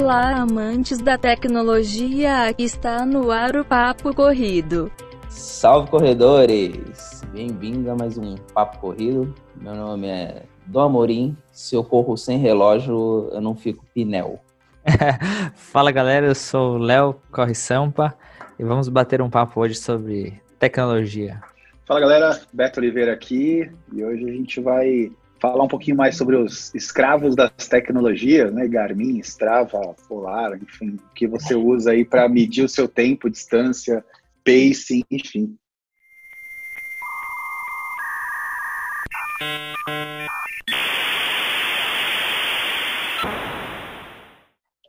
Olá, amantes da tecnologia, aqui está no ar o Papo Corrido. Salve corredores! Bem-vindo a mais um Papo Corrido. Meu nome é Dom Amorim. Se eu corro sem relógio, eu não fico pinel. Fala galera, eu sou o Léo Corre Sampa e vamos bater um papo hoje sobre tecnologia. Fala galera, Beto Oliveira aqui e hoje a gente vai falar um pouquinho mais sobre os escravos das tecnologias, né? Garmin, Strava, Polar, enfim, que você usa aí para medir o seu tempo, distância, pacing, enfim.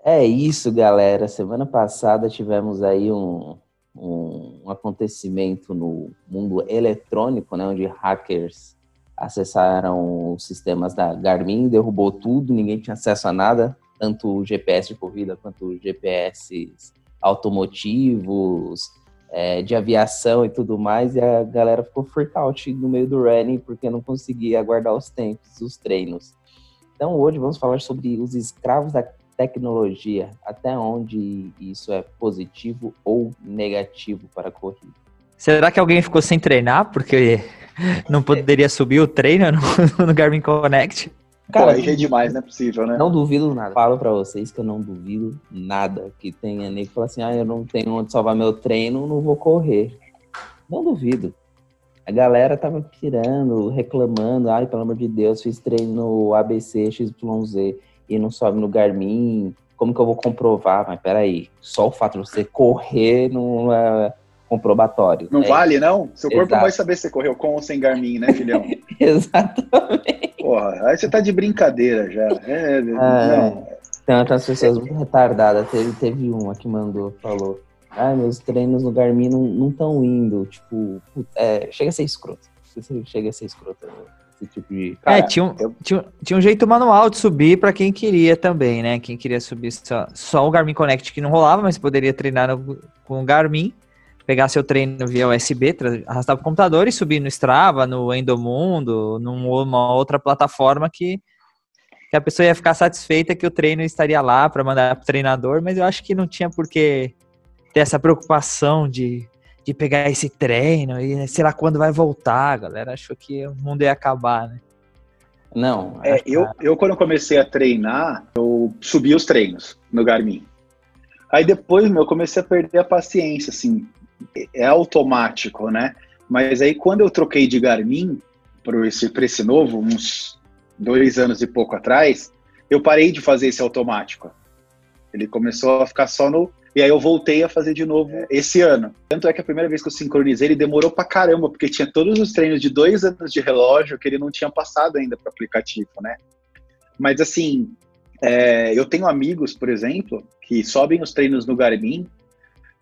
É isso, galera. Semana passada tivemos aí um, um, um acontecimento no mundo eletrônico, né, onde hackers acessaram os sistemas da Garmin, derrubou tudo, ninguém tinha acesso a nada, tanto o GPS de corrida quanto GPS automotivos, é, de aviação e tudo mais, e a galera ficou freak out no meio do running porque não conseguia aguardar os tempos, os treinos. Então hoje vamos falar sobre os escravos da tecnologia, até onde isso é positivo ou negativo para a corrida. Será que alguém ficou sem treinar porque não poderia subir o treino no, no Garmin Connect? Cara, aí é demais, não é possível, né? Não duvido nada. Falo para vocês que eu não duvido nada que tenha nem que falar assim, ah, eu não tenho onde salvar meu treino, não vou correr. Não duvido. A galera tava pirando, reclamando, ai, pelo amor de Deus, fiz treino no ABC, XYZ e não sobe no Garmin. Como que eu vou comprovar? Mas peraí, só o fato de você correr não é comprobatório. Não é. vale, não? Seu corpo Exato. vai saber se você correu com ou sem Garmin, né, filhão? Exatamente. Porra, aí você tá de brincadeira já. É, não. Tem outras pessoas muito retardadas. Teve, teve uma que mandou, falou. Ah, meus treinos no Garmin não estão indo. Tipo, é, chega a ser escroto. Chega a ser escroto. Esse tipo de. É, Cara, é, tinha um, eu... tinha, tinha um jeito manual de subir para quem queria também, né? Quem queria subir só, só o Garmin Connect que não rolava, mas poderia treinar no, com o Garmin pegar seu treino via USB, arrastar para o computador e subir no Strava, no Endomundo, numa outra plataforma que, que a pessoa ia ficar satisfeita que o treino estaria lá para mandar para o treinador, mas eu acho que não tinha por que ter essa preocupação de, de pegar esse treino e sei lá quando vai voltar, galera. Achou que o mundo ia acabar, né? Não. É, eu, eu, quando comecei a treinar, eu subi os treinos no Garmin. Aí depois, meu, eu comecei a perder a paciência, assim é automático, né? Mas aí quando eu troquei de Garmin para esse, esse novo, uns dois anos e pouco atrás, eu parei de fazer esse automático. Ele começou a ficar só no. E aí eu voltei a fazer de novo esse ano. Tanto é que a primeira vez que eu sincronizei, ele demorou pra caramba, porque tinha todos os treinos de dois anos de relógio que ele não tinha passado ainda para aplicativo, né? Mas assim, é, eu tenho amigos, por exemplo, que sobem os treinos no Garmin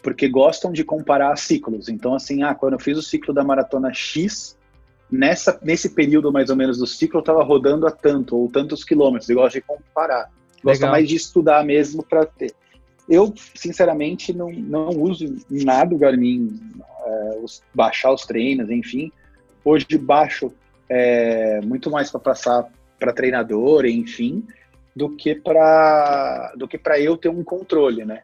porque gostam de comparar ciclos. Então, assim, ah, quando eu fiz o ciclo da maratona X, nessa, nesse período mais ou menos do ciclo, eu estava rodando a tanto, ou tantos quilômetros. Eu gosto de comparar. Gosto mais de estudar mesmo para ter. Eu, sinceramente, não, não uso nada o Garmin, é, os, baixar os treinos, enfim. Hoje baixo é, muito mais para passar para treinador, enfim, do que para do que para eu ter um controle, né?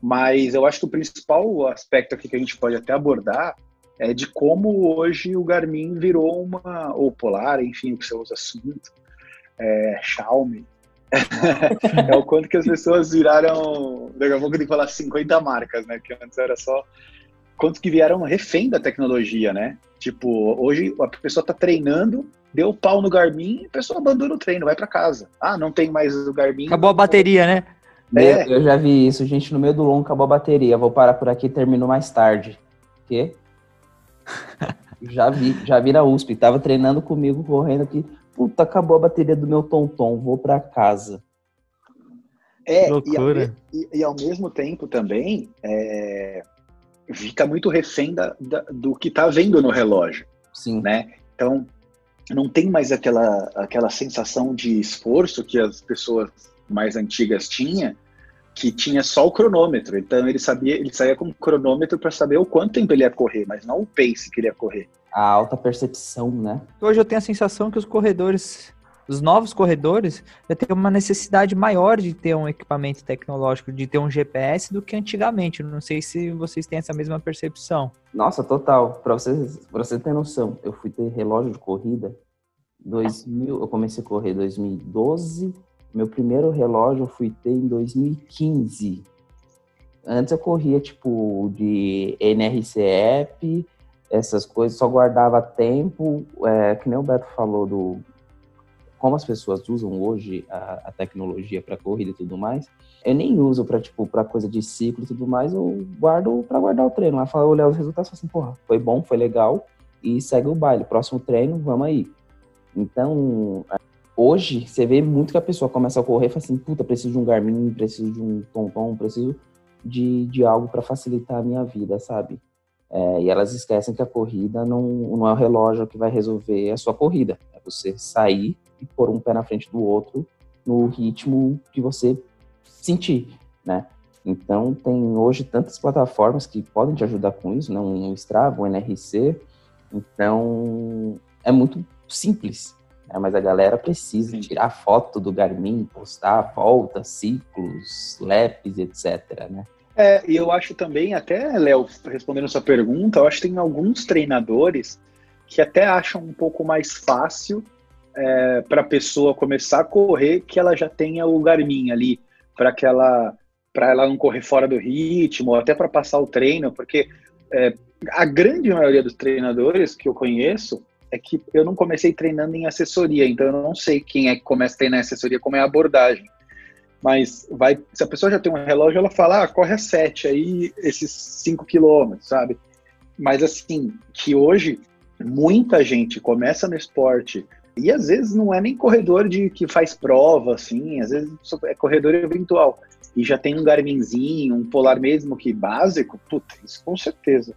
Mas eu acho que o principal aspecto aqui que a gente pode até abordar é de como hoje o Garmin virou uma, ou Polar, enfim, o que você usa assunto, é, Xiaomi. é o quanto que as pessoas viraram, daqui a pouco tem que falar 50 marcas, né? Que antes era só quanto que vieram refém da tecnologia, né? Tipo, hoje a pessoa tá treinando, deu pau no Garmin, a pessoa abandona o treino, vai para casa. Ah, não tem mais o Garmin. Acabou a bateria, né? É. Eu já vi isso, gente, no meio do longo acabou a bateria. Vou parar por aqui e termino mais tarde. Quê? já vi, já vi na USP. Tava treinando comigo, correndo aqui. Puta, acabou a bateria do meu Tonton, vou para casa. É, Loucura. E, e, e, ao mesmo tempo também é, fica muito refém da, da, do que tá vendo no relógio. Sim. Né? Então, não tem mais aquela, aquela sensação de esforço que as pessoas mais antigas tinha, que tinha só o cronômetro. Então ele sabia, ele saía com o cronômetro para saber o quanto tempo ele ia correr, mas não o pace que ele ia correr. A alta percepção, né? Hoje eu tenho a sensação que os corredores os novos corredores já tem uma necessidade maior de ter um equipamento tecnológico, de ter um GPS do que antigamente. Não sei se vocês têm essa mesma percepção. Nossa, total. Para vocês, pra você ter noção, eu fui ter relógio de corrida 2000, eu comecei a correr em 2012. Meu primeiro relógio eu fui ter em 2015. Antes eu corria tipo de NRC App, essas coisas, só guardava tempo, é, que nem o Beto falou do como as pessoas usam hoje a, a tecnologia para corrida e tudo mais. Eu nem uso para tipo para coisa de ciclo e tudo mais, eu guardo para guardar o treino. Lá fala, olhar os resultados, assim, porra, foi bom, foi legal e segue o baile. Próximo treino, vamos aí. Então, hoje você vê muito que a pessoa começa a correr e fala assim, puta, preciso de um Garmin, preciso de um Tom preciso de, de algo para facilitar a minha vida, sabe? É, e elas esquecem que a corrida não, não é o relógio que vai resolver a sua corrida. É você sair e pôr um pé na frente do outro no ritmo que você sentir, né? Então, tem hoje tantas plataformas que podem te ajudar com isso, né? Um Strava, um NRC. Então, é muito simples, né? mas a galera precisa Sim. tirar foto do Garmin, postar volta, ciclos, laps, etc, né? É, e eu acho também, até, Léo, respondendo a sua pergunta, eu acho que tem alguns treinadores que até acham um pouco mais fácil é, para a pessoa começar a correr que ela já tenha o Garmin ali, para que ela para ela não correr fora do ritmo, ou até para passar o treino, porque é, a grande maioria dos treinadores que eu conheço é que eu não comecei treinando em assessoria, então eu não sei quem é que começa a treinar em assessoria, como é a abordagem. Mas vai, se a pessoa já tem um relógio, ela fala, ah, corre a 7 aí, esses 5 quilômetros, sabe? Mas assim, que hoje muita gente começa no esporte e às vezes não é nem corredor de que faz prova, assim, às vezes é corredor eventual. E já tem um Garminzinho, um Polar mesmo que básico, puta, isso com certeza.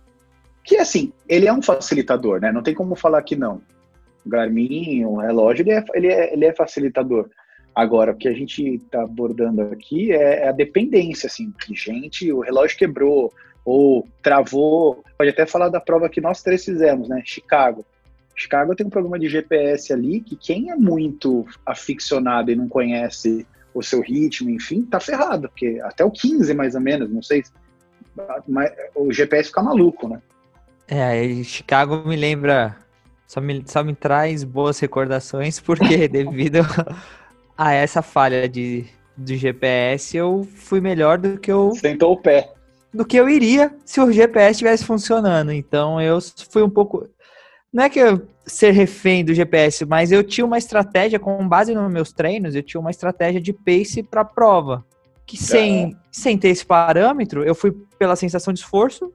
Que assim, ele é um facilitador, né? Não tem como falar que não. Garmin, o relógio, ele é, ele é, ele é facilitador. Agora, o que a gente está abordando aqui é, é, a dependência, assim, que gente, o relógio quebrou ou travou. Pode até falar da prova que nós três fizemos, né? Chicago. Chicago tem um problema de GPS ali que quem é muito aficionado e não conhece o seu ritmo, enfim, tá ferrado, porque até o 15 mais ou menos, não sei, o GPS fica maluco, né? É, Chicago me lembra, só me, só me traz boas recordações, porque devido a essa falha de, de GPS, eu fui melhor do que eu. Sentou o pé. Do que eu iria se o GPS estivesse funcionando. Então eu fui um pouco. Não é que eu ser refém do GPS, mas eu tinha uma estratégia, com base nos meus treinos, eu tinha uma estratégia de pace para prova. Que sem, sem ter esse parâmetro, eu fui pela sensação de esforço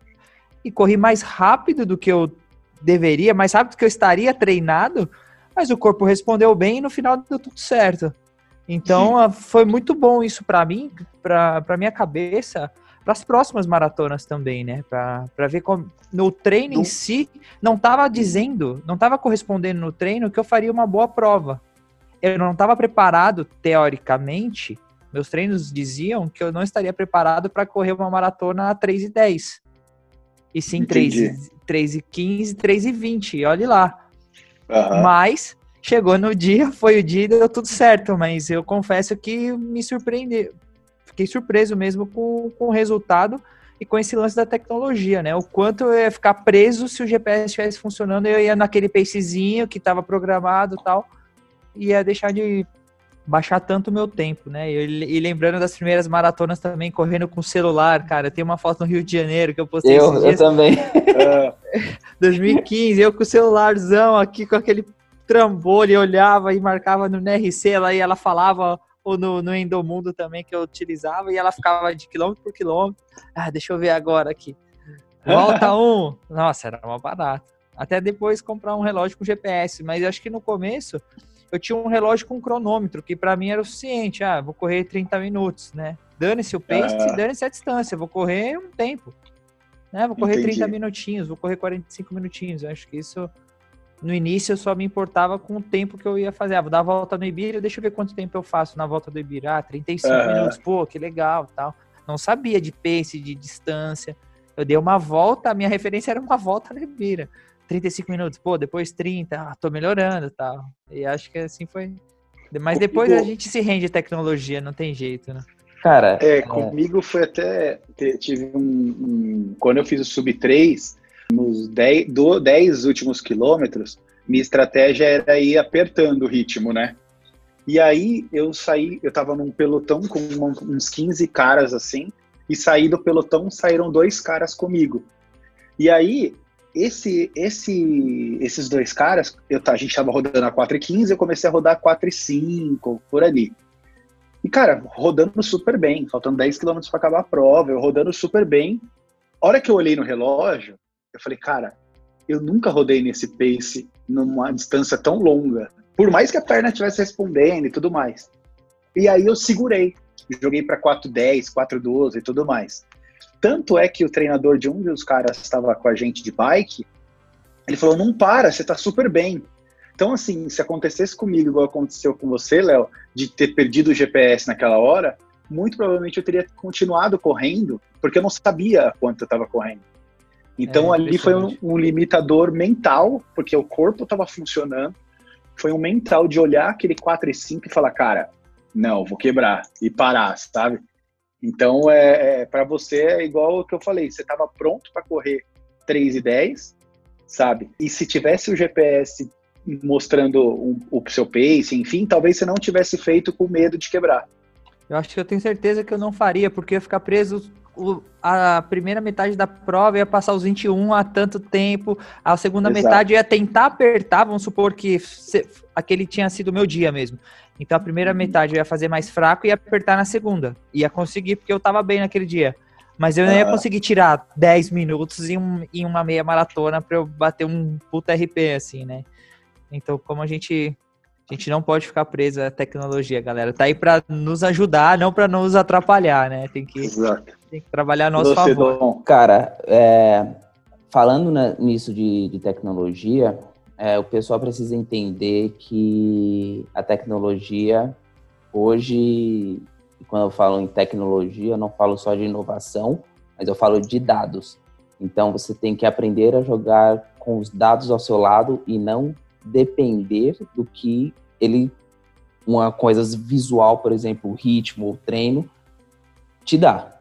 e corri mais rápido do que eu deveria, mais rápido do que eu estaria treinado, mas o corpo respondeu bem e no final deu tudo certo. Então Sim. Ah, foi muito bom isso para mim, para minha cabeça, para as próximas maratonas também, né? Para ver como no treino em si não estava dizendo, não estava correspondendo no treino que eu faria uma boa prova. Eu não estava preparado teoricamente. Meus treinos diziam que eu não estaria preparado para correr uma maratona a 3 e 10. E sim 3, 3 e 15, 3 e 20, olhe lá. Uhum. Mas chegou no dia, foi o dia e deu tudo certo, mas eu confesso que me surpreendeu. Fiquei surpreso mesmo com, com o resultado e com esse lance da tecnologia, né? O quanto eu ia ficar preso se o GPS estivesse funcionando, eu ia naquele pacezinho que estava programado e tal, ia deixar de baixar tanto o meu tempo, né? E, e, lembrando das primeiras maratonas também, correndo com celular, cara. Tem uma foto no Rio de Janeiro que eu postei Eu, eu também. 2015, eu com o celularzão aqui, com aquele trambolho, eu olhava e marcava no NRC, ela, e ela falava, ou no, no Endomundo também, que eu utilizava, e ela ficava de quilômetro por quilômetro. Ah, deixa eu ver agora aqui. Volta um. Nossa, era uma barata. Até depois comprar um relógio com GPS, mas acho que no começo eu tinha um relógio com cronômetro, que para mim era o suficiente. Ah, vou correr 30 minutos, né? Dane-se o pace, ah. dane-se a distância. Vou correr um tempo. Né? Vou correr Entendi. 30 minutinhos, vou correr 45 minutinhos. Eu acho que isso, no início, eu só me importava com o tempo que eu ia fazer. Ah, vou dar a volta no Ibira, deixa eu ver quanto tempo eu faço na volta do Ibira. Ah, 35 ah. minutos, pô, que legal tal. Não sabia de pace, de distância. Eu dei uma volta, a minha referência era uma volta no Ibira. 35 minutos, pô, depois 30, ah, tô melhorando tal. E acho que assim foi, Mas depois a gente se rende à tecnologia, não tem jeito, né? Cara. É, é... comigo foi até. Tive um, um, Quando eu fiz o Sub 3, nos 10, últimos quilômetros, minha estratégia era ir apertando o ritmo, né? E aí eu saí, eu tava num pelotão com uns 15 caras assim, e saí do pelotão, saíram dois caras comigo. E aí, esse, esse, esses dois caras, eu, a gente tava rodando a 4 e 15, eu comecei a rodar a 4 e 5, por ali. E, cara, rodando super bem, faltando 10 km para acabar a prova, eu rodando super bem. A hora que eu olhei no relógio, eu falei, cara, eu nunca rodei nesse pace numa distância tão longa. Por mais que a perna estivesse respondendo e tudo mais. E aí eu segurei. Joguei para 4,10, 4,12 e tudo mais. Tanto é que o treinador de um dos caras estava com a gente de bike, ele falou: não para, você está super bem. Então, assim, se acontecesse comigo, igual aconteceu com você, Léo, de ter perdido o GPS naquela hora, muito provavelmente eu teria continuado correndo, porque eu não sabia quanto eu estava correndo. Então, é, ali foi um, um limitador mental, porque o corpo estava funcionando, foi um mental de olhar aquele 4 e 5 e falar, cara, não, vou quebrar e parar, sabe? Então, é, é para você é igual o que eu falei, você estava pronto para correr 3 e 10, sabe? E se tivesse o GPS mostrando um, o seu pace, enfim, talvez você não tivesse feito com medo de quebrar. Eu acho que eu tenho certeza que eu não faria, porque eu ia ficar preso o, a primeira metade da prova ia passar os 21 há tanto tempo, a segunda Exato. metade ia tentar apertar, vamos supor que se, aquele tinha sido o meu dia mesmo. Então a primeira uhum. metade eu ia fazer mais fraco e ia apertar na segunda. Ia conseguir, porque eu tava bem naquele dia. Mas eu não ia conseguir tirar 10 minutos em, um, em uma meia maratona para eu bater um puta RP, assim, né? Então, como a gente a gente não pode ficar preso à tecnologia, galera. Tá aí para nos ajudar, não para nos atrapalhar, né? Tem que, tem que trabalhar a nosso Você favor. Dom. Cara, é, falando nisso de, de tecnologia, é, o pessoal precisa entender que a tecnologia hoje, quando eu falo em tecnologia, eu não falo só de inovação, mas eu falo de dados. Então você tem que aprender a jogar com os dados ao seu lado e não depender do que ele, uma coisa visual, por exemplo, ritmo treino, te dá.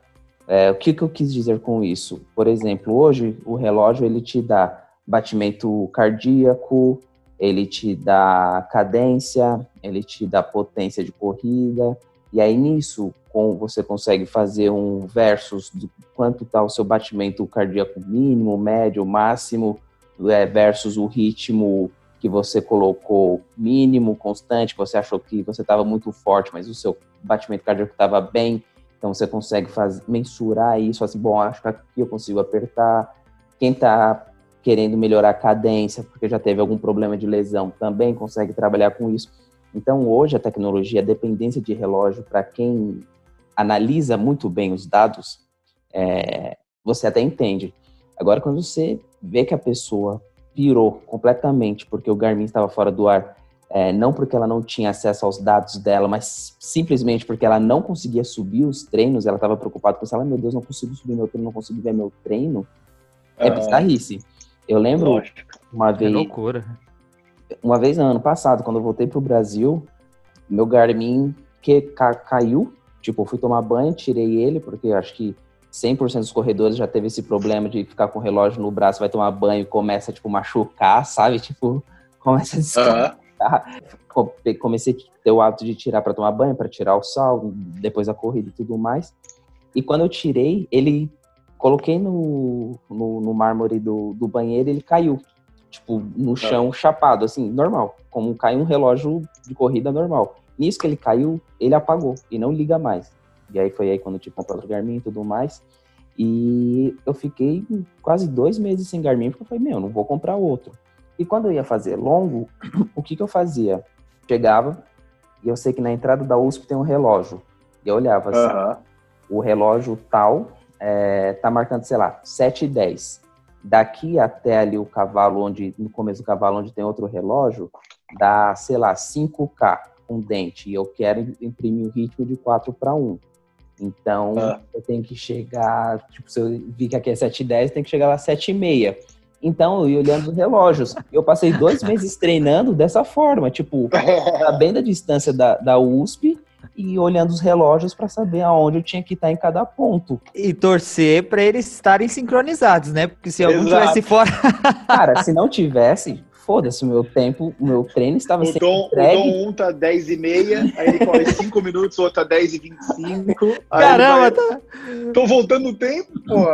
É, o que, que eu quis dizer com isso? Por exemplo, hoje o relógio ele te dá batimento cardíaco, ele te dá cadência, ele te dá potência de corrida, e aí nisso com, você consegue fazer um versus do quanto está o seu batimento cardíaco mínimo, médio, máximo, é, versus o ritmo que você colocou mínimo, constante, que você achou que você estava muito forte, mas o seu batimento cardíaco estava bem, então você consegue mensurar isso, assim, bom, acho que aqui eu consigo apertar. Quem está querendo melhorar a cadência, porque já teve algum problema de lesão, também consegue trabalhar com isso. Então, hoje, a tecnologia, a dependência de relógio, para quem analisa muito bem os dados, é, você até entende. Agora, quando você vê que a pessoa pirou completamente porque o Garmin estava fora do ar. É, não porque ela não tinha acesso aos dados dela, mas simplesmente porque ela não conseguia subir os treinos, ela estava preocupada com isso. Ela, meu Deus, não consigo subir meu treino, não consigo ver meu treino. É bizarrice. Eu lembro Lógico. uma vez. É loucura. Uma vez no ano passado, quando eu voltei pro Brasil, meu Garmin que ca caiu. Tipo, eu fui tomar banho, tirei ele, porque eu acho que 100% dos corredores já teve esse problema de ficar com o relógio no braço, vai tomar banho e começa, tipo, machucar, sabe? Tipo, começa a. Uhum. Comecei a ter o hábito de tirar para tomar banho, para tirar o sal, depois da corrida e tudo mais. E quando eu tirei, ele coloquei no, no, no mármore do, do banheiro ele caiu. Tipo, no chão, chapado, assim, normal. Como cai um relógio de corrida normal. Nisso que ele caiu, ele apagou e não liga mais. E aí foi aí quando eu tive comprado o Garmin e tudo mais. E eu fiquei quase dois meses sem Garmin, porque eu falei, meu, não vou comprar outro. E quando eu ia fazer longo, o que, que eu fazia? Chegava, e eu sei que na entrada da USP tem um relógio. E eu olhava assim, uhum. o relógio tal é, tá marcando, sei lá, 7 e 10. Daqui até ali o cavalo, onde no começo do cavalo, onde tem outro relógio, dá, sei lá, 5K com dente. E eu quero imprimir o ritmo de 4 para 1. Então, ah. eu tenho que chegar, tipo, se eu vi que aqui é 7h10, tem que chegar lá 7h30. Então, eu ia olhando os relógios. Eu passei dois meses treinando dessa forma, tipo, sabendo a distância da, da USP e olhando os relógios para saber aonde eu tinha que estar em cada ponto. E torcer para eles estarem sincronizados, né? Porque se algum Exato. tivesse fora. Cara, se não tivesse, foda-se, o meu tempo, o meu treino estava o Dom, entregue. O Dom um tá 10 e meia, aí ele corre 5 minutos, o outro tá 10 e 25. Caramba, vai... tá... Tô voltando o tempo, pô.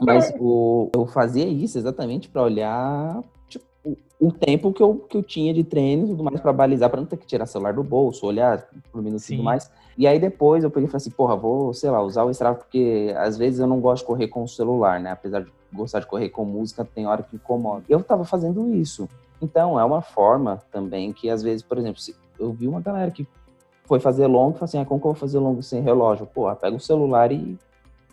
Mas o, eu fazia isso exatamente para olhar tipo, o tempo que eu, que eu tinha de treino e tudo mais para balizar, para não ter que tirar o celular do bolso, olhar por minuto e tudo mais. E aí depois eu peguei e falei assim, porra, vou, sei lá, usar o Strava, porque às vezes eu não gosto de correr com o celular, né? Apesar de gostar de correr com música, tem hora que incomoda. Eu tava fazendo isso. Então, é uma forma também que, às vezes, por exemplo, se eu vi uma galera que foi fazer longo e falou assim, ah, como que eu vou fazer longo sem relógio? Pô, pega o celular e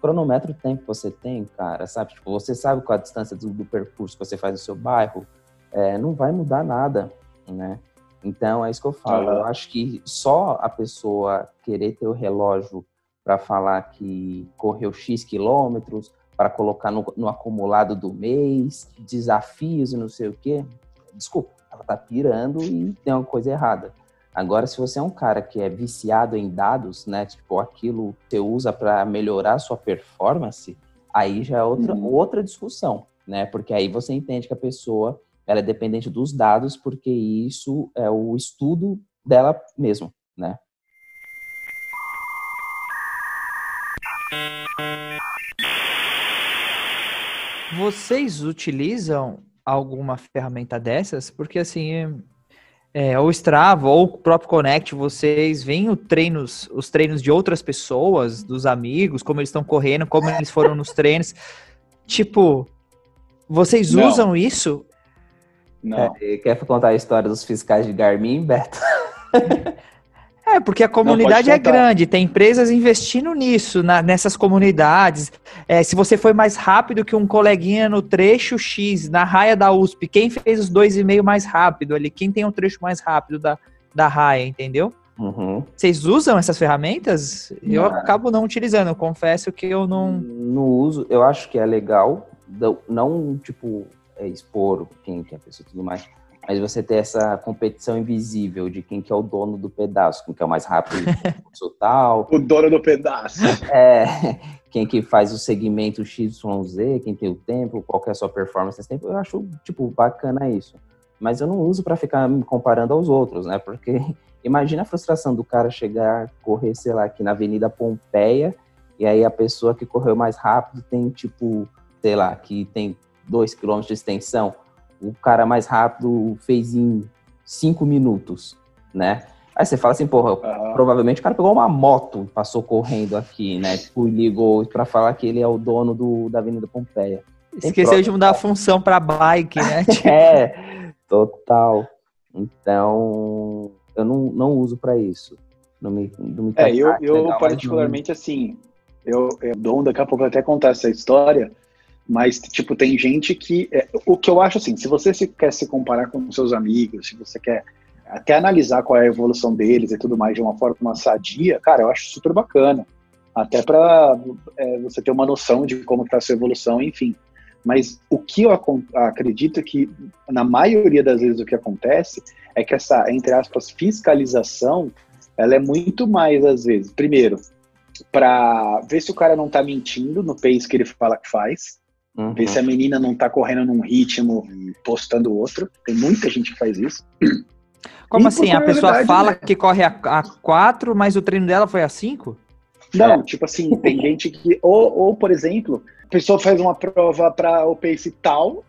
cronometra o tempo que você tem, cara, sabe? Tipo, você sabe qual a distância do, do percurso que você faz no seu bairro, é, não vai mudar nada, né? Então, é isso que eu falo. Eu acho que só a pessoa querer ter o relógio para falar que correu X quilômetros, para colocar no, no, acumulado do mês, desafios e não sei o quê. Desculpa, ela tá pirando e tem uma coisa errada. Agora, se você é um cara que é viciado em dados, né, tipo aquilo que você usa para melhorar a sua performance, aí já é outra, uhum. outra discussão, né? Porque aí você entende que a pessoa ela é dependente dos dados, porque isso é o estudo dela mesmo, né? Vocês utilizam alguma ferramenta dessas? Porque assim, é, ou Strava ou o próprio Connect, vocês veem treinos, os treinos de outras pessoas, dos amigos, como eles estão correndo, como eles foram nos treinos. Tipo, vocês Não. usam isso? Não. É, quer contar a história dos fiscais de Garmin, Beto? É, porque a comunidade é grande, tem empresas investindo nisso, na, nessas comunidades. É, se você foi mais rápido que um coleguinha no trecho X, na raia da USP, quem fez os dois e meio mais rápido ali? Quem tem o um trecho mais rápido da, da raia, entendeu? Uhum. Vocês usam essas ferramentas? Eu acabo não utilizando, eu confesso que eu não. No uso, eu acho que é legal, não, tipo, é, expor quem, quem é a pessoa e tudo mais mas você ter essa competição invisível de quem que é o dono do pedaço, quem que é o mais rápido tal. O dono do pedaço. É, quem que faz o segmento XYZ, quem tem o tempo, qual que é a sua performance nesse tempo, eu acho, tipo, bacana isso. Mas eu não uso para ficar me comparando aos outros, né? Porque imagina a frustração do cara chegar, correr, sei lá, aqui na Avenida Pompeia, e aí a pessoa que correu mais rápido tem, tipo, sei lá, que tem dois quilômetros de extensão o cara mais rápido fez em cinco minutos, né? Aí você fala assim, porra, uhum. provavelmente o cara pegou uma moto e passou correndo aqui, né? Tipo, ligou para falar que ele é o dono do, da Avenida Pompeia. Tem Esqueceu de mudar a função para bike, né? é, total. Então, eu não, não uso para isso. Não me, não me é, eu, eu legal, particularmente, assim, eu, eu dou daqui a pouco até contar essa história, mas, tipo, tem gente que. É, o que eu acho assim, se você se, quer se comparar com seus amigos, se você quer até analisar qual é a evolução deles e tudo mais de uma forma sadia, cara, eu acho super bacana. Até para é, você ter uma noção de como está a sua evolução, enfim. Mas o que eu acredito que, na maioria das vezes, o que acontece é que essa, entre aspas, fiscalização, ela é muito mais, às vezes, primeiro, para ver se o cara não está mentindo no pace que ele fala que faz, Uhum. Ver se a menina não tá correndo num ritmo e postando outro. Tem muita gente que faz isso. Como e assim? A pessoa fala né? que corre a, a 4, mas o treino dela foi a 5? Não, é. tipo assim, tem gente que. Ou, ou, por exemplo, a pessoa faz uma prova para o pace tal,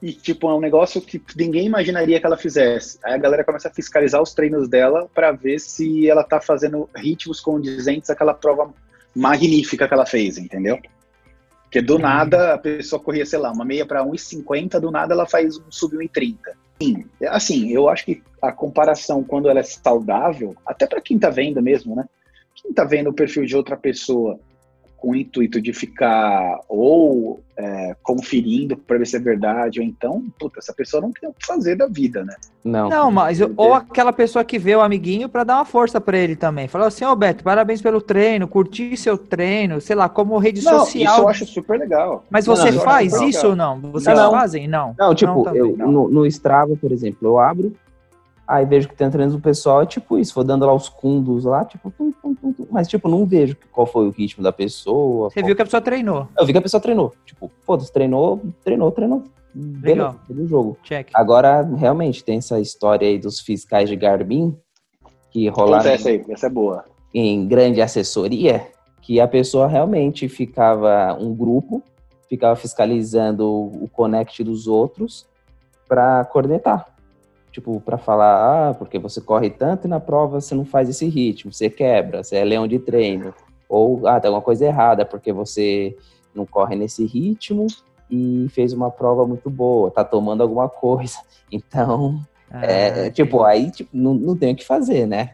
e tipo, é um negócio que ninguém imaginaria que ela fizesse. Aí a galera começa a fiscalizar os treinos dela para ver se ela tá fazendo ritmos condizentes àquela prova magnífica que ela fez, entendeu? Porque do nada a pessoa corria, sei lá, uma meia para 1,50, do nada ela faz um sub 1,30. Sim, assim, eu acho que a comparação quando ela é saudável, até para quem tá vendo mesmo, né? Quem tá vendo o perfil de outra pessoa um intuito de ficar ou é, conferindo para ver se é verdade, ou então, puta, essa pessoa não tem o que fazer da vida, né? Não. Não, mas ou aquela pessoa que vê o amiguinho para dar uma força para ele também. Falou assim, ô oh, Beto, parabéns pelo treino, curti seu treino, sei lá, como rede não, social. Isso eu acho super legal. Mas você não, faz isso ou não? Vocês não, fazem? Não. Não, tipo, eu, no, no Strava, por exemplo, eu abro, Aí vejo que tem treinos do pessoal, é tipo isso, vou dando lá os cundos lá, tipo, tum, tum, tum, mas tipo, não vejo qual foi o ritmo da pessoa. Você viu que a pessoa treinou? Eu vi que a pessoa treinou. Tipo, foda-se, treinou, treinou, treinou. Legal. Beleza, jogo. Check. Agora, realmente, tem essa história aí dos fiscais de Garmin, que rolaram... Essa aí, essa é boa. Em grande assessoria, que a pessoa realmente ficava, um grupo, ficava fiscalizando o connect dos outros para cornetar tipo, para falar, ah, porque você corre tanto e na prova você não faz esse ritmo, você quebra, você é leão de treino. Ou, ah, tem alguma coisa errada, porque você não corre nesse ritmo e fez uma prova muito boa, tá tomando alguma coisa. Então, ah, é, tipo, aí tipo, não, não tem o que fazer, né?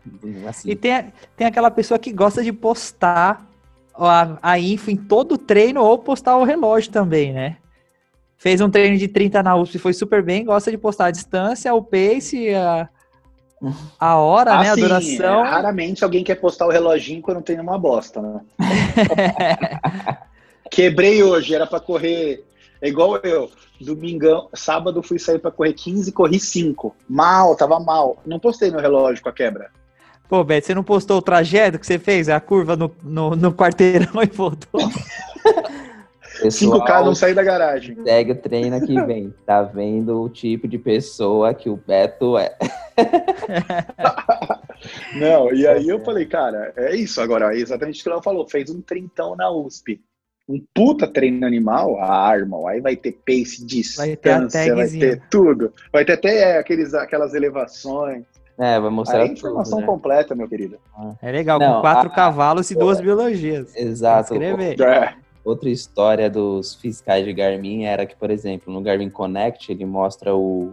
Assim. E tem, tem aquela pessoa que gosta de postar a, a info em todo treino ou postar o relógio também, né? Fez um treino de 30 na USP, foi super bem, gosta de postar a distância, o pace, a, a hora, ah, né, a duração. É, raramente alguém quer postar o reloginho quando tem uma bosta, né? Quebrei hoje, era para correr é igual eu. Domingão, sábado fui sair para correr 15, corri 5. Mal, tava mal. Não postei meu relógio com a quebra. Pô, Beto, você não postou o trajeto que você fez? A curva no, no, no quarteirão e voltou? Pessoal, 5K não sair da garagem. Segue o treino que vem. Tá vendo o tipo de pessoa que o Beto é. não, e aí eu falei, cara, é isso agora, é exatamente o que ela falou. Fez um trintão na USP. Um puta treino animal, ah, irmão, aí vai ter pace, distância, vai ter, vai ter tudo. Vai ter até é, aqueles, aquelas elevações. É, vai mostrar. a informação tudo, né? completa, meu querido. É legal, não, com quatro a, cavalos a, e duas biologias. Exato. Escrever. É. Outra história dos fiscais de Garmin era que, por exemplo, no Garmin Connect ele mostra o,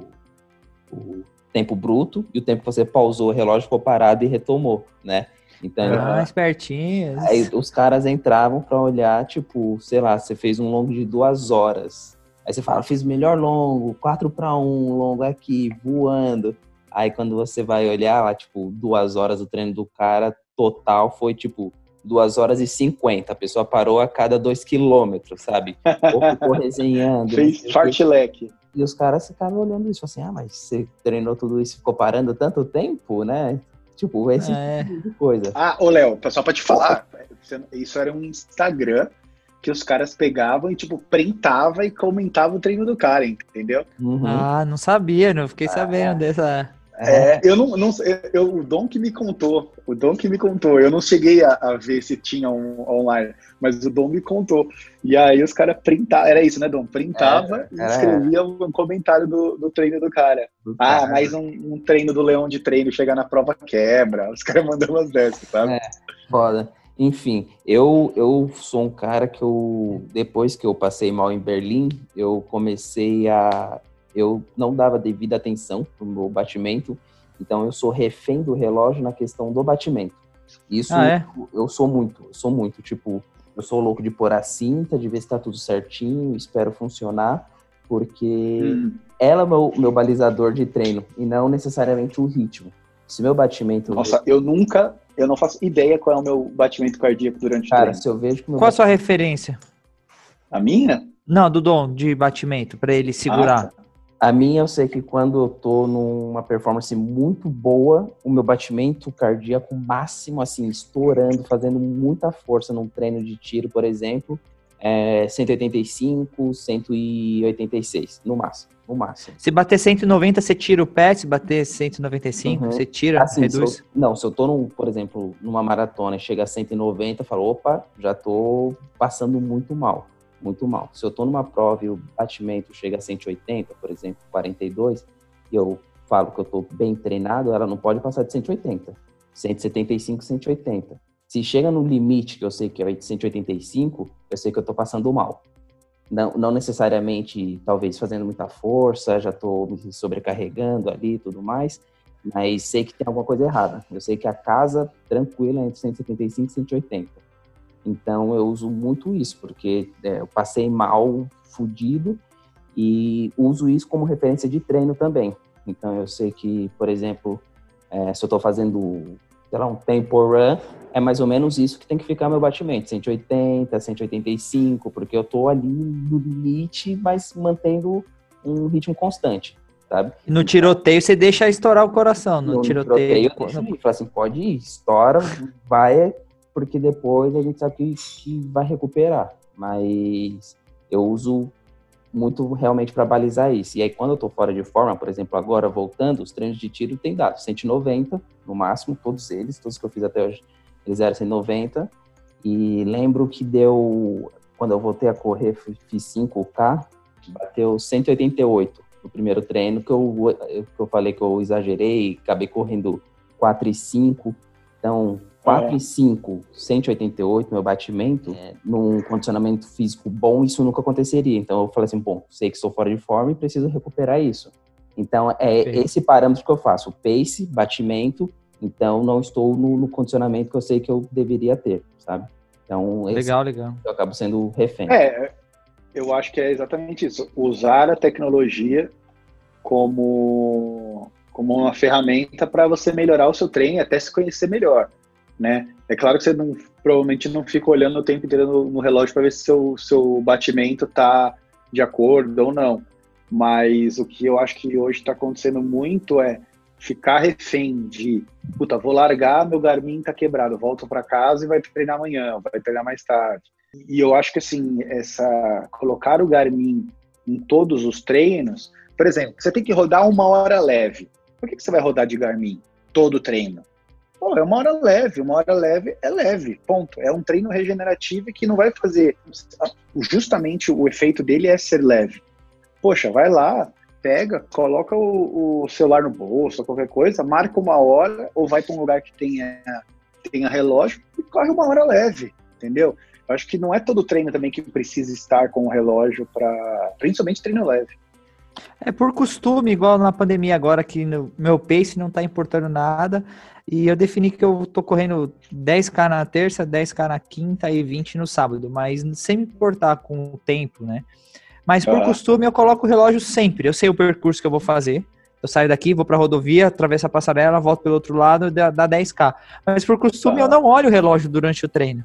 o tempo bruto e o tempo que você pausou o relógio ficou parado e retomou, né? Então, ah, espertinhos. Aí os caras entravam para olhar, tipo, sei lá, você fez um longo de duas horas. Aí você fala, fiz o melhor longo, 4 para 1, longo aqui, voando. Aí quando você vai olhar lá, tipo, duas horas o treino do cara total foi tipo 2 horas e 50. A pessoa parou a cada 2 quilômetros, sabe? Ou ficou resenhando. Fez fartlek. E os caras ficaram olhando isso, assim, ah, mas você treinou tudo isso e ficou parando tanto tempo, né? Tipo, esse é. tipo de coisa. Ah, ô Léo, só pra te falar, isso era um Instagram que os caras pegavam e, tipo, printava e comentava o treino do cara, entendeu? Uhum. Ah, não sabia, não fiquei ah, sabendo é. dessa... É, eu não, não eu, o Dom que me contou, o Dom que me contou, eu não cheguei a, a ver se tinha um online, mas o Dom me contou. E aí os caras printavam, era isso, né, Dom? Printava é, e escrevia um comentário do, do treino do cara. Do ah, cara. mais um, um, treino do leão de treino, chegar na prova quebra. Os caras mandam umas dessas, sabe? É, foda. Enfim, eu, eu sou um cara que eu, depois que eu passei mal em Berlim, eu comecei a eu não dava devida atenção pro meu batimento, então eu sou refém do relógio na questão do batimento. Isso ah, é? eu sou muito, eu sou muito, tipo, eu sou louco de pôr a cinta, de ver se tá tudo certinho, espero funcionar, porque hum. ela é meu, meu balizador de treino e não necessariamente o ritmo. Se meu batimento. Nossa, eu nunca, eu não faço ideia qual é o meu batimento cardíaco durante Cara, o treino. se eu vejo que Qual a sua referência? A minha? Não, do Dom, de batimento, para ele segurar. Ah, tá. A minha, eu sei que quando eu tô numa performance muito boa, o meu batimento cardíaco máximo, assim, estourando, fazendo muita força num treino de tiro, por exemplo, é 185, 186, no máximo, no máximo. Se bater 190, você tira o pé, se bater 195, uhum. você tira, assim, reduz? Se eu, não, se eu tô, num, por exemplo, numa maratona e chega a 190, eu falo, opa, já tô passando muito mal muito mal. Se eu estou numa prova e o batimento chega a 180, por exemplo, 42, e eu falo que eu estou bem treinado, ela não pode passar de 180. 175, 180. Se chega no limite, que eu sei que é de 185, eu sei que eu estou passando mal. Não, não necessariamente, talvez, fazendo muita força, já estou me sobrecarregando ali e tudo mais, mas sei que tem alguma coisa errada. Eu sei que a casa, tranquila, é entre 175 e 180 Então eu uso muito isso, porque é, eu passei mal, fudido, e uso isso como referência de treino também. Então eu sei que, por exemplo, é, se eu estou fazendo, sei lá, um tempo run, é mais ou menos isso que tem que ficar meu batimento, 180, 185, porque eu estou ali no limite, mas mantendo um ritmo constante, sabe? No tiroteio você deixa estourar o coração, no, no tiroteio... tiroteio eu deixo assim, pode ir, estoura, vai, porque depois a gente sabe que, que vai recuperar, mas eu uso muito realmente para balizar isso. E aí, quando eu estou fora de forma, por exemplo, agora voltando, os treinos de tiro têm dado 190 no máximo, todos eles, todos que eu fiz até hoje, eles eram 190. E lembro que deu, quando eu voltei a correr, fiz 5K, bateu 188 no primeiro treino, que eu, que eu falei que eu exagerei, acabei correndo 4 e 5. Então, 4 é. e 5, 188, meu batimento, é, num condicionamento físico bom, isso nunca aconteceria. Então eu falei assim, bom, sei que estou fora de forma e preciso recuperar isso. Então é Sim. esse parâmetro que eu faço, pace, batimento, então não estou no, no, condicionamento que eu sei que eu deveria ter, sabe? Então, legal, legal. Eu acabo sendo refém. É, eu acho que é exatamente isso. Usar a tecnologia como, como uma ferramenta para você melhorar o seu treino e até se conhecer melhor né? É claro que você não, provavelmente não fica olhando o tempo inteiro no, no relógio para ver se seu seu batimento tá de acordo ou não. Mas o que eu acho que hoje está acontecendo muito é ficar refém de, puta, vou largar, meu Garmin tá quebrado, volto para casa e vai treinar amanhã, vai treinar mais tarde. E eu acho que assim, essa colocar o Garmin em todos os treinos, por exemplo, você tem que rodar uma hora leve. Por que, que você vai rodar de Garmin todo treino? Pô, é uma hora leve, uma hora leve é leve, ponto. É um treino regenerativo que não vai fazer. Justamente o efeito dele é ser leve. Poxa, vai lá, pega, coloca o, o celular no bolso, qualquer coisa, marca uma hora, ou vai para um lugar que tenha, tenha relógio e corre uma hora leve, entendeu? Eu acho que não é todo treino também que precisa estar com o relógio para. Principalmente treino leve. É por costume, igual na pandemia agora, que no meu pace não está importando nada. E eu defini que eu tô correndo 10k na terça, 10k na quinta e 20 no sábado, mas sem me importar com o tempo, né? Mas por ah. costume eu coloco o relógio sempre. Eu sei o percurso que eu vou fazer. Eu saio daqui, vou para a rodovia, atravesso a passarela, volto pelo outro lado, dá, dá 10k. Mas por costume ah. eu não olho o relógio durante o treino.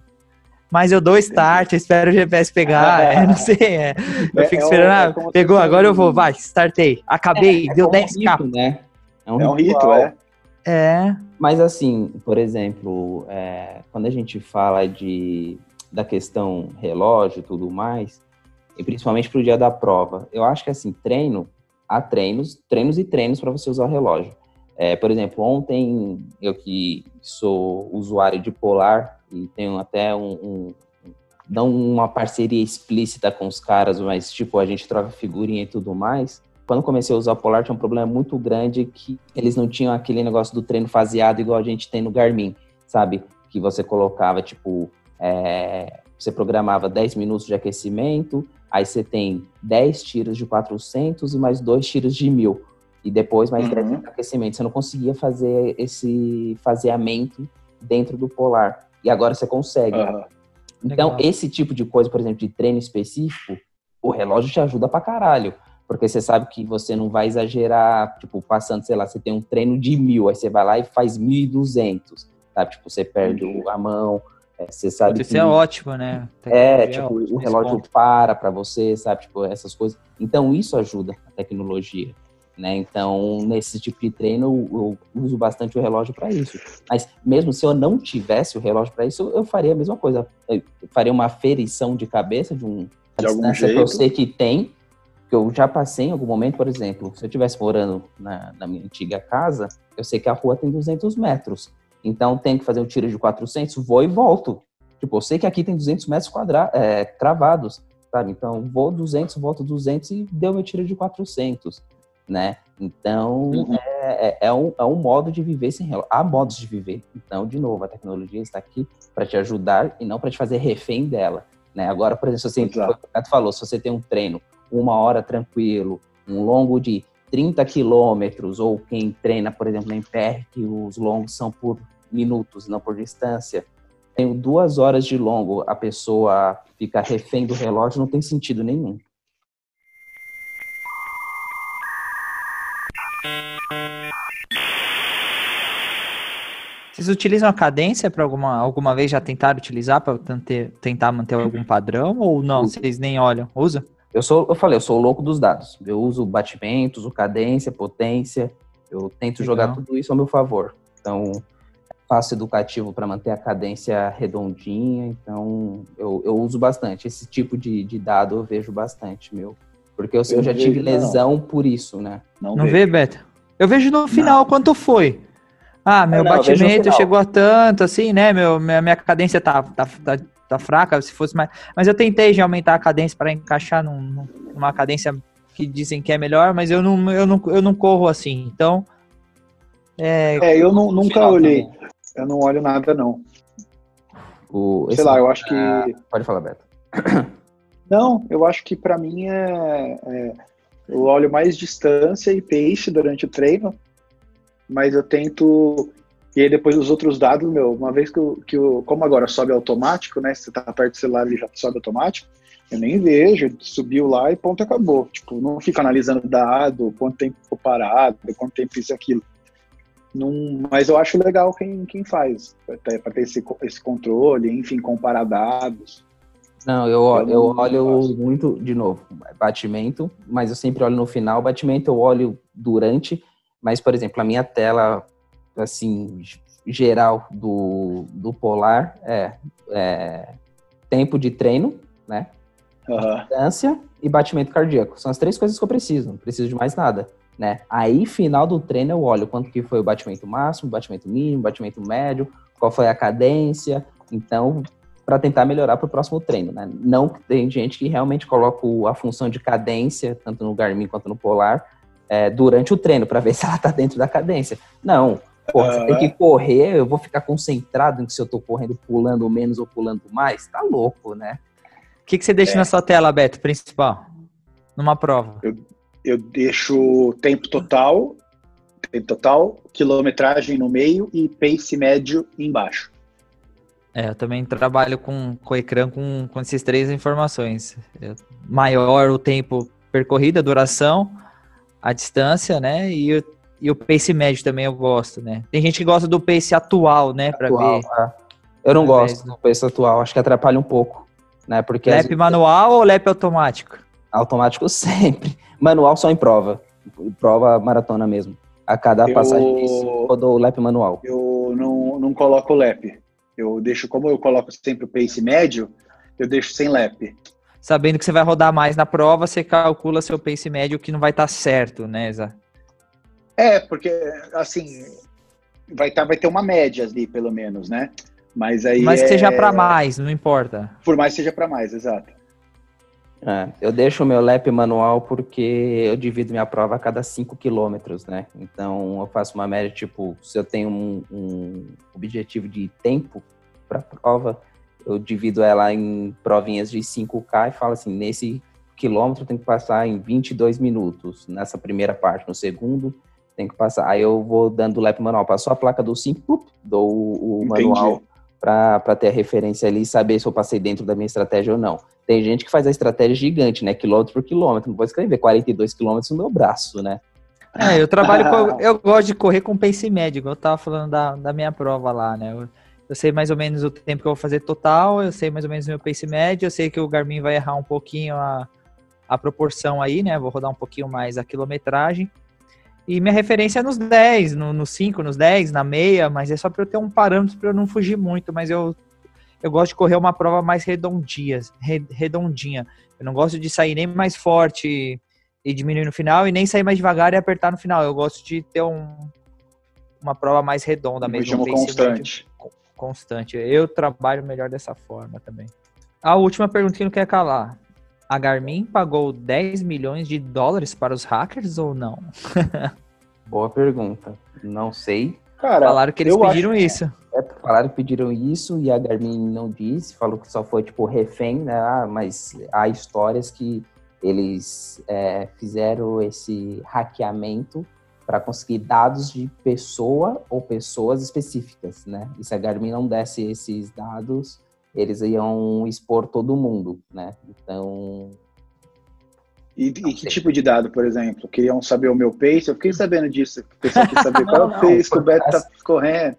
Mas eu dou start, espero o GPS pegar, é, não sei, é. Eu é, fico é, esperando, é, pegou, agora eu vou, vai, startei, acabei, é, deu 10k. Um rito, né? É um, um rito, é. É. Mas assim, por exemplo, é, quando a gente fala de, da questão relógio e tudo mais, e principalmente para o dia da prova, eu acho que assim, treino, há treinos, treinos e treinos para você usar o relógio. É, por exemplo, ontem eu que sou usuário de Polar e tenho até um, um não uma parceria explícita com os caras, mas tipo a gente troca figurinha e tudo mais quando comecei a usar o Polar, tinha um problema muito grande que eles não tinham aquele negócio do treino faseado igual a gente tem no Garmin, sabe? Que você colocava, tipo, é, você programava 10 minutos de aquecimento, aí você tem 10 tiros de 400 e mais dois tiros de 1000. E depois mais uhum. 10 de aquecimento. Você não conseguia fazer esse faseamento dentro do Polar. E agora você consegue. Uhum. Então, Legal. esse tipo de coisa, por exemplo, de treino específico, o relógio te ajuda pra caralho porque você sabe que você não vai exagerar, tipo, passando, sei lá, você tem um treino de mil, aí você vai lá e faz mil e duzentos, sabe? Tipo, você perde uhum. a mão, é, você sabe Isso que... é ótimo, né? É, tipo, é o relógio para para você, sabe? Tipo, essas coisas. Então, isso ajuda a tecnologia, né? Então, nesse tipo de treino, eu, eu uso bastante o relógio para isso. Mas, mesmo se eu não tivesse o relógio para isso, eu faria a mesma coisa. Eu faria uma ferição de cabeça de um... De algum jeito. que eu sei que tem, que eu já passei em algum momento, por exemplo, se eu estivesse morando na, na, minha antiga casa, eu sei que a rua tem 200 metros. Então, tem que fazer um tiro de 400, vou e volto. Tipo, eu sei que aqui tem 200 metros quadrados, é, cravados, sabe? Então, vou 200, volto 200 e deu meu tiro de 400, né? Então, uhum. é, é, é, um, é um modo de viver sem relógio. Há modos de viver. Então, de novo, a tecnologia está aqui para te ajudar e não para te fazer refém dela. Né? Agora, por exemplo, se você, o falou, se você tem um treino uma hora tranquilo, um longo de 30 quilômetros, ou quem treina, por exemplo, na MPR, que os longos são por minutos, não por distância, tenho duas horas de longo, a pessoa fica refém do relógio, não tem sentido nenhum. Vocês utilizam a cadência para alguma, alguma vez já tentaram utilizar para tentar manter algum padrão ou não? Vocês nem olham? Usa? Eu sou, eu falei, eu sou o louco dos dados. Eu uso batimentos, o cadência, potência. Eu tento Legal. jogar tudo isso ao meu favor. Então, faço educativo para manter a cadência redondinha. Então, eu, eu uso bastante. Esse tipo de, de dado eu vejo bastante, meu. Porque eu, eu, eu já tive lesão não. por isso, né? Não, não vê, Beto? Eu vejo no final não. quanto foi. Ah, meu não, batimento chegou a tanto, assim, né? Meu, minha, minha cadência tá, tá, tá, tá, fraca, se fosse mais. Mas eu tentei já aumentar a cadência para encaixar num, numa cadência que dizem que é melhor, mas eu não, eu não, eu não corro assim. Então. É, é eu não, nunca olhei. Também. Eu não olho nada, não. O, Sei lá, eu acho que. Ah, pode falar, Beto. Não, eu acho que para mim é, é. Eu olho mais distância e pace durante o treino mas eu tento. E aí depois os outros dados, meu, uma vez que eu, que eu como agora sobe automático, né? Se você tá perto do celular ele já sobe automático, eu nem vejo, subiu lá e ponto acabou. Tipo, não fico analisando dado, quanto tempo ficou parado, quanto tempo isso e aquilo. Não, mas eu acho legal quem, quem faz, para ter esse, esse controle, enfim, comparar dados. Não, eu, eu, eu olho faço. muito, de novo, batimento, mas eu sempre olho no final. Batimento eu olho durante mas, por exemplo, a minha tela, assim, geral do, do Polar é, é tempo de treino, né? Uhum. Distância e batimento cardíaco. São as três coisas que eu preciso, não preciso de mais nada. Né? Aí, final do treino, eu olho quanto que foi o batimento máximo, batimento mínimo, batimento médio, qual foi a cadência. Então, para tentar melhorar para o próximo treino, né? Não tem gente que realmente coloca a função de cadência, tanto no Garmin quanto no Polar, é, durante o treino para ver se ela está dentro da cadência. Não. Porra, você tem que correr, eu vou ficar concentrado em se eu estou correndo pulando menos ou pulando mais? Tá louco, né? O que, que você deixa é. na sua tela, Beto, principal? Numa prova? Eu, eu deixo tempo total, tempo total, quilometragem no meio e pace médio embaixo. É, eu também trabalho com, com o ecrã com, com essas três informações. Maior o tempo percorrido, a duração, a distância, né? E, e o pace médio também eu gosto, né? Tem gente que gosta do pace atual, né? Para ver. É. Eu não gosto do pace atual, acho que atrapalha um pouco, né? Porque lap vezes... manual ou lap automático? Automático sempre. Manual só em prova. Prova maratona mesmo. A cada eu... passagem eu dou o lap manual. Eu não, não coloco o lap. Eu deixo, como eu coloco sempre o pace médio, eu deixo sem lap sabendo que você vai rodar mais na prova, você calcula seu pace médio que não vai estar tá certo, né, Zé? É, porque assim vai tá, vai ter uma média ali, pelo menos, né? Mas aí Mas é... seja para mais, não importa. Por mais seja para mais, exato. É, eu deixo o meu lap manual porque eu divido minha prova a cada 5 quilômetros, né? Então eu faço uma média, tipo, se eu tenho um, um objetivo de tempo para prova, eu divido ela em provinhas de 5K e falo assim, nesse quilômetro tem que passar em 22 minutos, nessa primeira parte, no segundo tem que passar, aí eu vou dando o lap manual, passou a placa do 5, dou o, o manual para ter a referência ali e saber se eu passei dentro da minha estratégia ou não. Tem gente que faz a estratégia gigante, né, quilômetro por quilômetro, não vou escrever 42 quilômetros no meu braço, né. É, eu trabalho com, eu gosto de correr com pace médio, eu tava falando da, da minha prova lá, né, eu, eu sei mais ou menos o tempo que eu vou fazer total, eu sei mais ou menos o meu pace médio, eu sei que o Garmin vai errar um pouquinho a, a proporção aí, né? Vou rodar um pouquinho mais a quilometragem. E minha referência é nos 10, no, no 5, nos 10, na meia, mas é só para eu ter um parâmetro para eu não fugir muito, mas eu, eu gosto de correr uma prova mais redondinha, redondinha. Eu não gosto de sair nem mais forte e diminuir no final, e nem sair mais devagar e apertar no final. Eu gosto de ter um, uma prova mais redonda mesmo. Um constante. Médio constante. Eu trabalho melhor dessa forma também. A última pergunta que não quer calar. A Garmin pagou 10 milhões de dólares para os hackers ou não? Boa pergunta. Não sei. Cara, falaram que eles pediram acho... isso. É, falaram que pediram isso e a Garmin não disse, falou que só foi tipo refém, né? Ah, mas há histórias que eles é, fizeram esse hackeamento para conseguir dados de pessoa ou pessoas específicas, né? E se a Garmin não desse esses dados, eles iam expor todo mundo, né? Então. E, e que tipo de dado, por exemplo? Queriam saber o meu pace? Eu fiquei sabendo disso. O pessoal quer saber qual é o pace que o Beto tá correndo.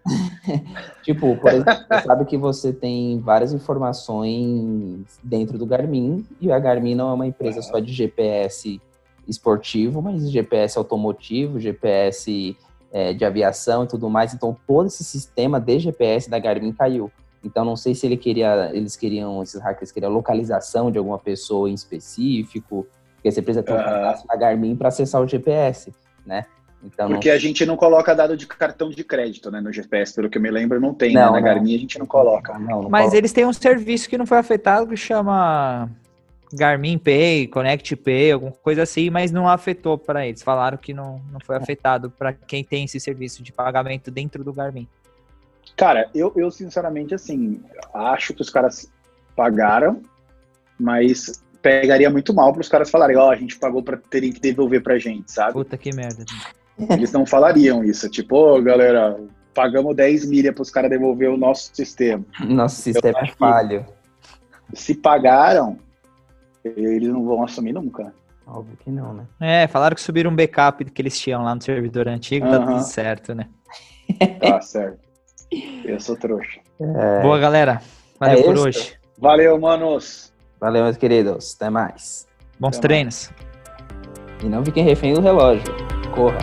tipo, por exemplo, você sabe que você tem várias informações dentro do Garmin, e a Garmin não é uma empresa só de GPS esportivo, mas GPS automotivo, GPS é, de aviação e tudo mais. Então, todo esse sistema de GPS da Garmin caiu. Então, não sei se ele queria, eles queriam, esses hackers queriam localização de alguma pessoa em específico, porque você precisa ter um cadastro da Garmin para acessar o GPS, né? Então, porque não... a gente não coloca dado de cartão de crédito, né, no GPS, pelo que eu me lembro, não tem, né? não, né? Na não. Garmin a gente não coloca. Não, Mas coloca. eles têm um serviço que não foi afetado que chama Garmin Pay, Connect Pay, alguma coisa assim, mas não afetou para eles. Falaram que não, não foi afetado para quem tem esse serviço de pagamento dentro do Garmin. Cara, eu, eu sinceramente, assim, acho que os caras pagaram, mas pegaria muito mal para os caras falarem, ó, oh, a gente pagou para terem que devolver pra gente, sabe? Puta que merda. Eles não falariam isso, tipo, ô, oh, galera, pagamos 10 milha para os caras devolver o nosso sistema. Nosso sistema é falho. Se pagaram, eles não vão assumir nunca. Óbvio que não, né? É, falaram que subiram um backup que eles tinham lá no servidor antigo, uhum. tá tudo certo, né? Tá certo. Eu sou trouxa. É... Boa, galera. Valeu é por isso. hoje. Valeu, manos. Valeu, meus queridos. Até mais. Bons Até treinos. Mais. E não fiquem refém do relógio. Corra.